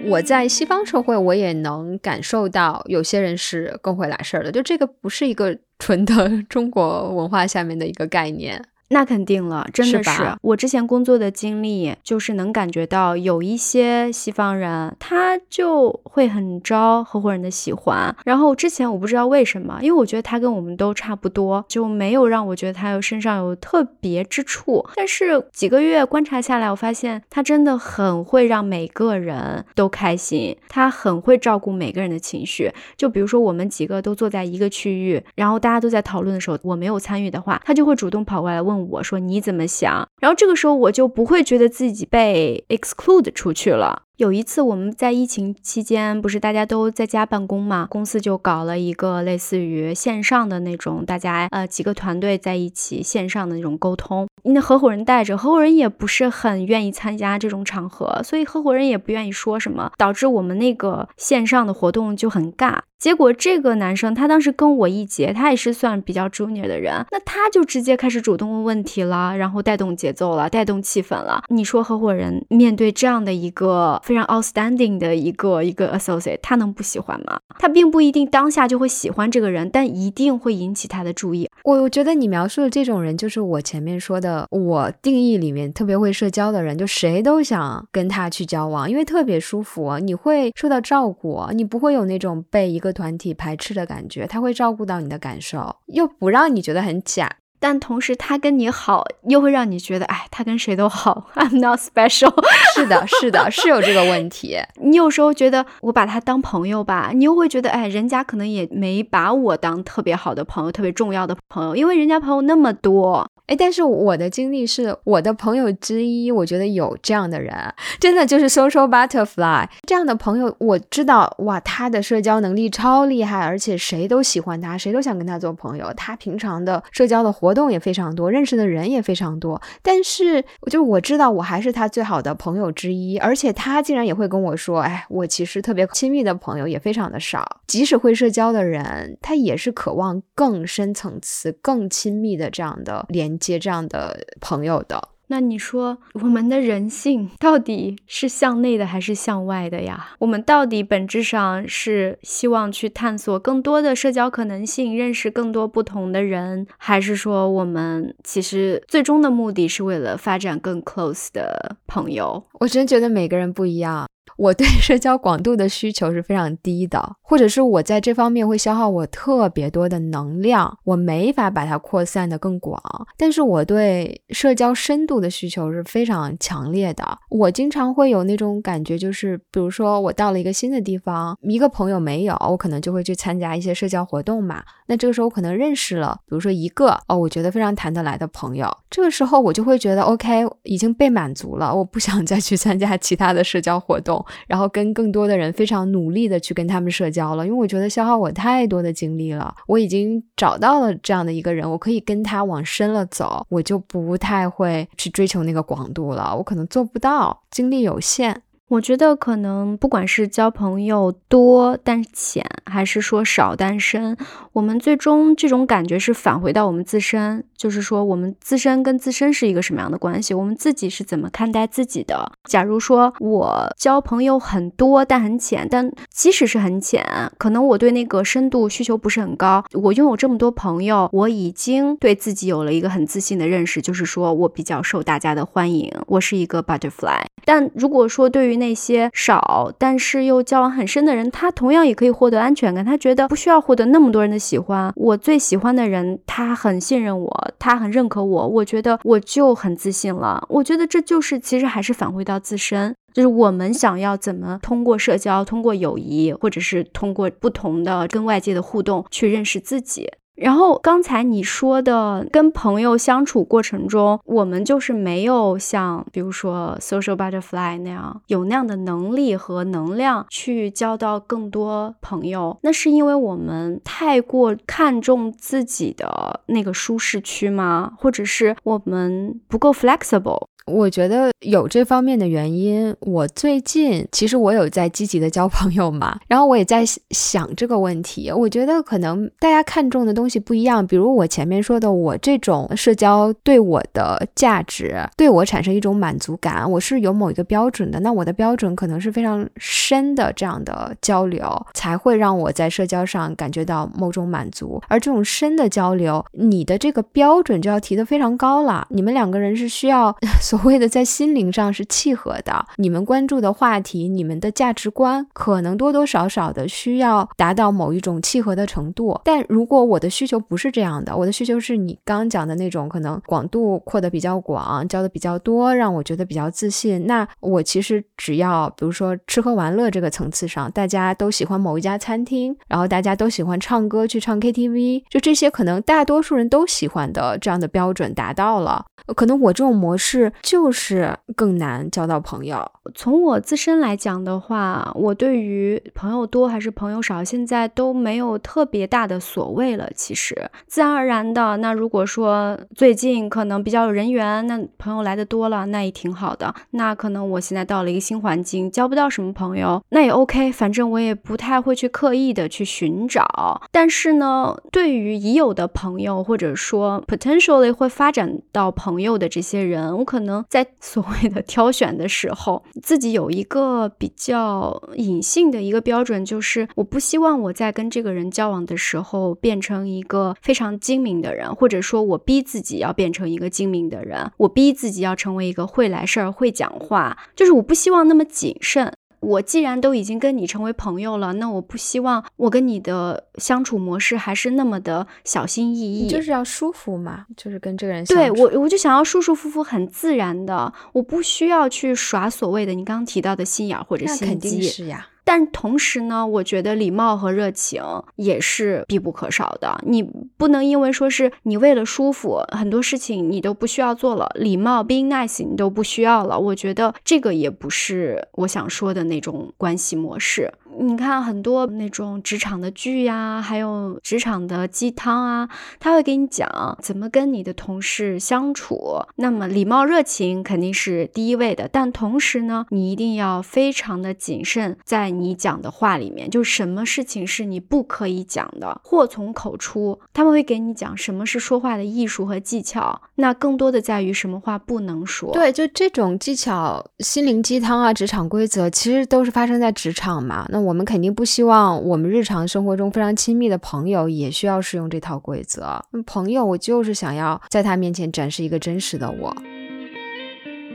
我在西方社会，我也能感受到有些人是更会来事儿的，就这个不是一个纯的 中国文化下面的一个概念。那肯定了，真的是我之前工作的经历，就是能感觉到有一些西方人，他就会很招合伙人的喜欢。然后之前我不知道为什么，因为我觉得他跟我们都差不多，就没有让我觉得他有身上有特别之处。但是几个月观察下来，我发现他真的很会让每个人都开心，他很会照顾每个人的情绪。就比如说我们几个都坐在一个区域，然后大家都在讨论的时候，我没有参与的话，他就会主动跑过来问。我说你怎么想？然后这个时候我就不会觉得自己被 exclude 出去了。有一次我们在疫情期间，不是大家都在家办公嘛，公司就搞了一个类似于线上的那种，大家呃几个团队在一起线上的那种沟通。那合伙人带着，合伙人也不是很愿意参加这种场合，所以合伙人也不愿意说什么，导致我们那个线上的活动就很尬。结果这个男生他当时跟我一节，他也是算比较 junior 的人，那他就直接开始主动问问题了，然后带动节奏了，带动气氛了。你说合伙人面对这样的一个非常 outstanding 的一个一个 associate，他能不喜欢吗？他并不一定当下就会喜欢这个人，但一定会引起他的注意。我我觉得你描述的这种人，就是我前面说的，我定义里面特别会社交的人，就谁都想跟他去交往，因为特别舒服，你会受到照顾，你不会有那种被一个。团体排斥的感觉，他会照顾到你的感受，又不让你觉得很假，但同时他跟你好，又会让你觉得，哎，他跟谁都好，I'm not special。是的，是的，是有这个问题。你有时候觉得我把他当朋友吧，你又会觉得，哎，人家可能也没把我当特别好的朋友，特别重要的朋友，因为人家朋友那么多。哎，但是我的经历是，我的朋友之一，我觉得有这样的人，真的就是 social butterfly 这样的朋友，我知道，哇，他的社交能力超厉害，而且谁都喜欢他，谁都想跟他做朋友。他平常的社交的活动也非常多，认识的人也非常多。但是，就我知道，我还是他最好的朋友之一，而且他竟然也会跟我说，哎，我其实特别亲密的朋友也非常的少。即使会社交的人，他也是渴望更深层次、更亲密的这样的连联。接这样的朋友的，那你说我们的人性到底是向内的还是向外的呀？我们到底本质上是希望去探索更多的社交可能性，认识更多不同的人，还是说我们其实最终的目的是为了发展更 close 的朋友？我真觉得每个人不一样。我对社交广度的需求是非常低的，或者是我在这方面会消耗我特别多的能量，我没法把它扩散的更广。但是我对社交深度的需求是非常强烈的。我经常会有那种感觉，就是比如说我到了一个新的地方，一个朋友没有，我可能就会去参加一些社交活动嘛。那这个时候我可能认识了，比如说一个哦，我觉得非常谈得来的朋友，这个时候我就会觉得 OK，已经被满足了，我不想再去参加其他的社交活动。然后跟更多的人非常努力的去跟他们社交了，因为我觉得消耗我太多的精力了。我已经找到了这样的一个人，我可以跟他往深了走，我就不太会去追求那个广度了，我可能做不到，精力有限。我觉得可能不管是交朋友多但浅，还是说少单身，我们最终这种感觉是返回到我们自身，就是说我们自身跟自身是一个什么样的关系，我们自己是怎么看待自己的。假如说我交朋友很多但很浅，但即使是很浅，可能我对那个深度需求不是很高。我拥有这么多朋友，我已经对自己有了一个很自信的认识，就是说我比较受大家的欢迎，我是一个 butterfly。但如果说对于那些少但是又交往很深的人，他同样也可以获得安全感。他觉得不需要获得那么多人的喜欢，我最喜欢的人，他很信任我，他很认可我，我觉得我就很自信了。我觉得这就是其实还是返回到自身，就是我们想要怎么通过社交、通过友谊，或者是通过不同的跟外界的互动去认识自己。然后刚才你说的，跟朋友相处过程中，我们就是没有像比如说 social butterfly 那样有那样的能力和能量去交到更多朋友，那是因为我们太过看重自己的那个舒适区吗？或者是我们不够 flexible？我觉得有这方面的原因。我最近其实我有在积极的交朋友嘛，然后我也在想这个问题。我觉得可能大家看重的东西不一样。比如我前面说的，我这种社交对我的价值，对我产生一种满足感，我是有某一个标准的。那我的标准可能是非常深的这样的交流，才会让我在社交上感觉到某种满足。而这种深的交流，你的这个标准就要提得非常高了。你们两个人是需要。所谓的在心灵上是契合的，你们关注的话题，你们的价值观，可能多多少少的需要达到某一种契合的程度。但如果我的需求不是这样的，我的需求是你刚讲的那种，可能广度扩得比较广，交的比较多，让我觉得比较自信。那我其实只要，比如说吃喝玩乐这个层次上，大家都喜欢某一家餐厅，然后大家都喜欢唱歌去唱 KTV，就这些可能大多数人都喜欢的这样的标准达到了，可能我这种模式。就是更难交到朋友。从我自身来讲的话，我对于朋友多还是朋友少，现在都没有特别大的所谓了。其实自然而然的，那如果说最近可能比较有人缘，那朋友来的多了，那也挺好的。那可能我现在到了一个新环境，交不到什么朋友，那也 OK。反正我也不太会去刻意的去寻找。但是呢，对于已有的朋友，或者说 potentially 会发展到朋友的这些人，我可能。在所谓的挑选的时候，自己有一个比较隐性的一个标准，就是我不希望我在跟这个人交往的时候变成一个非常精明的人，或者说我逼自己要变成一个精明的人，我逼自己要成为一个会来事儿、会讲话，就是我不希望那么谨慎。我既然都已经跟你成为朋友了，那我不希望我跟你的相处模式还是那么的小心翼翼，就是要舒服嘛，就是跟这个人对我，我就想要舒舒服服、很自然的，我不需要去耍所谓的你刚刚提到的心眼或者心机，是呀。但同时呢，我觉得礼貌和热情也是必不可少的。你不能因为说是你为了舒服，很多事情你都不需要做了，礼貌 being nice 你都不需要了。我觉得这个也不是我想说的那种关系模式。你看很多那种职场的剧呀，还有职场的鸡汤啊，他会给你讲怎么跟你的同事相处。那么礼貌热情肯定是第一位的，但同时呢，你一定要非常的谨慎，在你讲的话里面，就什么事情是你不可以讲的，祸从口出。他们会给你讲什么是说话的艺术和技巧，那更多的在于什么话不能说。对，就这种技巧、心灵鸡汤啊，职场规则，其实都是发生在职场嘛。那我们肯定不希望我们日常生活中非常亲密的朋友也需要适用这套规则。朋友，我就是想要在他面前展示一个真实的我。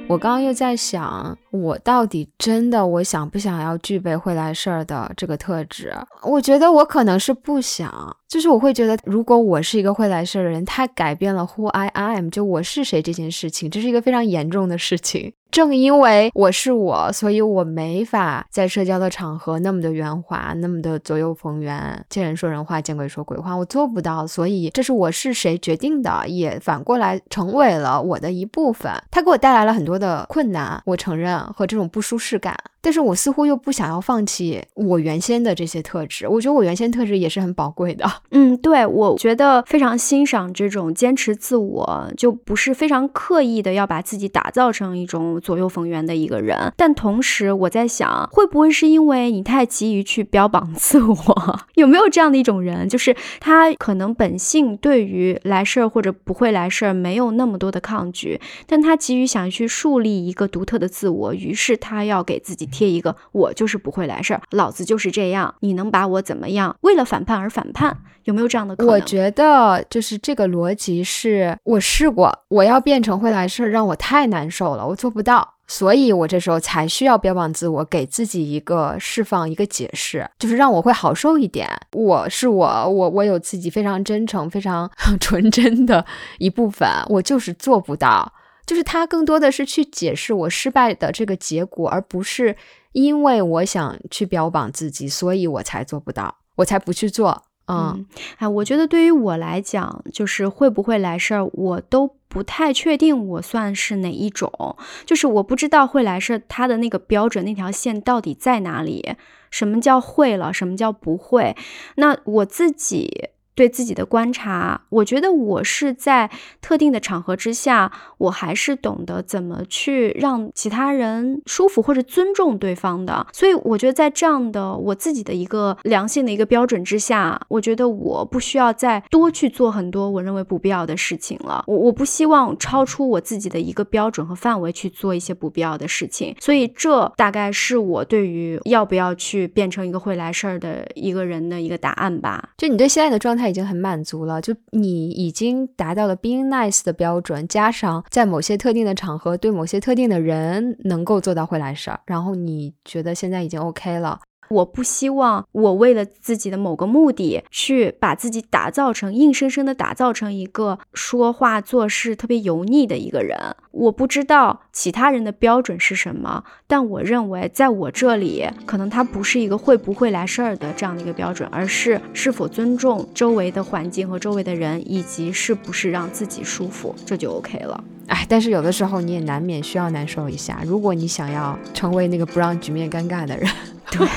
我刚刚又在想，我到底真的我想不想要具备会来事儿的这个特质？我觉得我可能是不想，就是我会觉得，如果我是一个会来事儿的人，他改变了 who I am，就我是谁这件事情，这是一个非常严重的事情。正因为我是我，所以我没法在社交的场合那么的圆滑，那么的左右逢源，见人说人话，见鬼说鬼话，我做不到。所以这是我是谁决定的，也反过来成为了我的一部分。它给我带来了很多的困难，我承认和这种不舒适感。但是我似乎又不想要放弃我原先的这些特质，我觉得我原先特质也是很宝贵的。嗯，对，我觉得非常欣赏这种坚持自我，就不是非常刻意的要把自己打造成一种左右逢源的一个人。但同时，我在想，会不会是因为你太急于去标榜 自我？有没有这样的一种人，就是他可能本性对于来事儿或者不会来事儿没有那么多的抗拒，但他急于想去树立一个独特的自我，于是他要给自己。贴一个我就是不会来事儿，老子就是这样，你能把我怎么样？为了反叛而反叛，有没有这样的可能？我觉得就是这个逻辑是我试过，我要变成会来事儿，让我太难受了，我做不到，所以我这时候才需要标榜自我，给自己一个释放，一个解释，就是让我会好受一点。我是我，我我有自己非常真诚、非常 纯真的一部分，我就是做不到。就是他更多的是去解释我失败的这个结果，而不是因为我想去标榜自己，所以我才做不到，我才不去做。嗯，哎，我觉得对于我来讲，就是会不会来事儿，我都不太确定我算是哪一种，就是我不知道会来事儿，他的那个标准那条线到底在哪里？什么叫会了？什么叫不会？那我自己。对自己的观察，我觉得我是在特定的场合之下，我还是懂得怎么去让其他人舒服或者尊重对方的。所以我觉得在这样的我自己的一个良性的一个标准之下，我觉得我不需要再多去做很多我认为不必要的事情了。我我不希望超出我自己的一个标准和范围去做一些不必要的事情。所以这大概是我对于要不要去变成一个会来事儿的一个人的一个答案吧。就你对现在的状态。他已经很满足了，就你已经达到了 being nice 的标准，加上在某些特定的场合对某些特定的人能够做到会来事儿，然后你觉得现在已经 OK 了。我不希望我为了自己的某个目的，去把自己打造成硬生生的打造成一个说话做事特别油腻的一个人。我不知道其他人的标准是什么，但我认为在我这里，可能它不是一个会不会来事儿的这样的一个标准，而是是否尊重周围的环境和周围的人，以及是不是让自己舒服，这就 OK 了。哎，但是有的时候你也难免需要难受一下。如果你想要成为那个不让局面尴尬的人。对，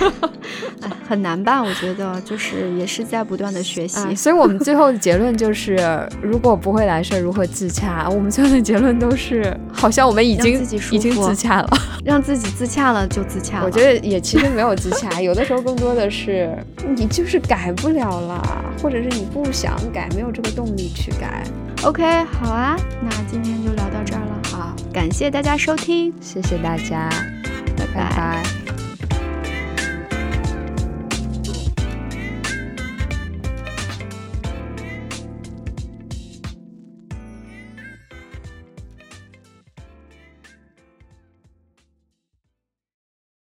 哎，很难吧？我觉得就是也是在不断的学习，所以我们最后的结论就是，如果不会来事儿，如何自洽？我们最后的结论都是，好像我们已经已经自洽了，让自己自洽了就自洽了。我觉得也其实没有自洽，有的时候更多的是你就是改不了了，或者是你不想改，没有这个动力去改。OK，好啊，那今天就聊到这儿了。好，感谢大家收听，谢谢大家，拜拜。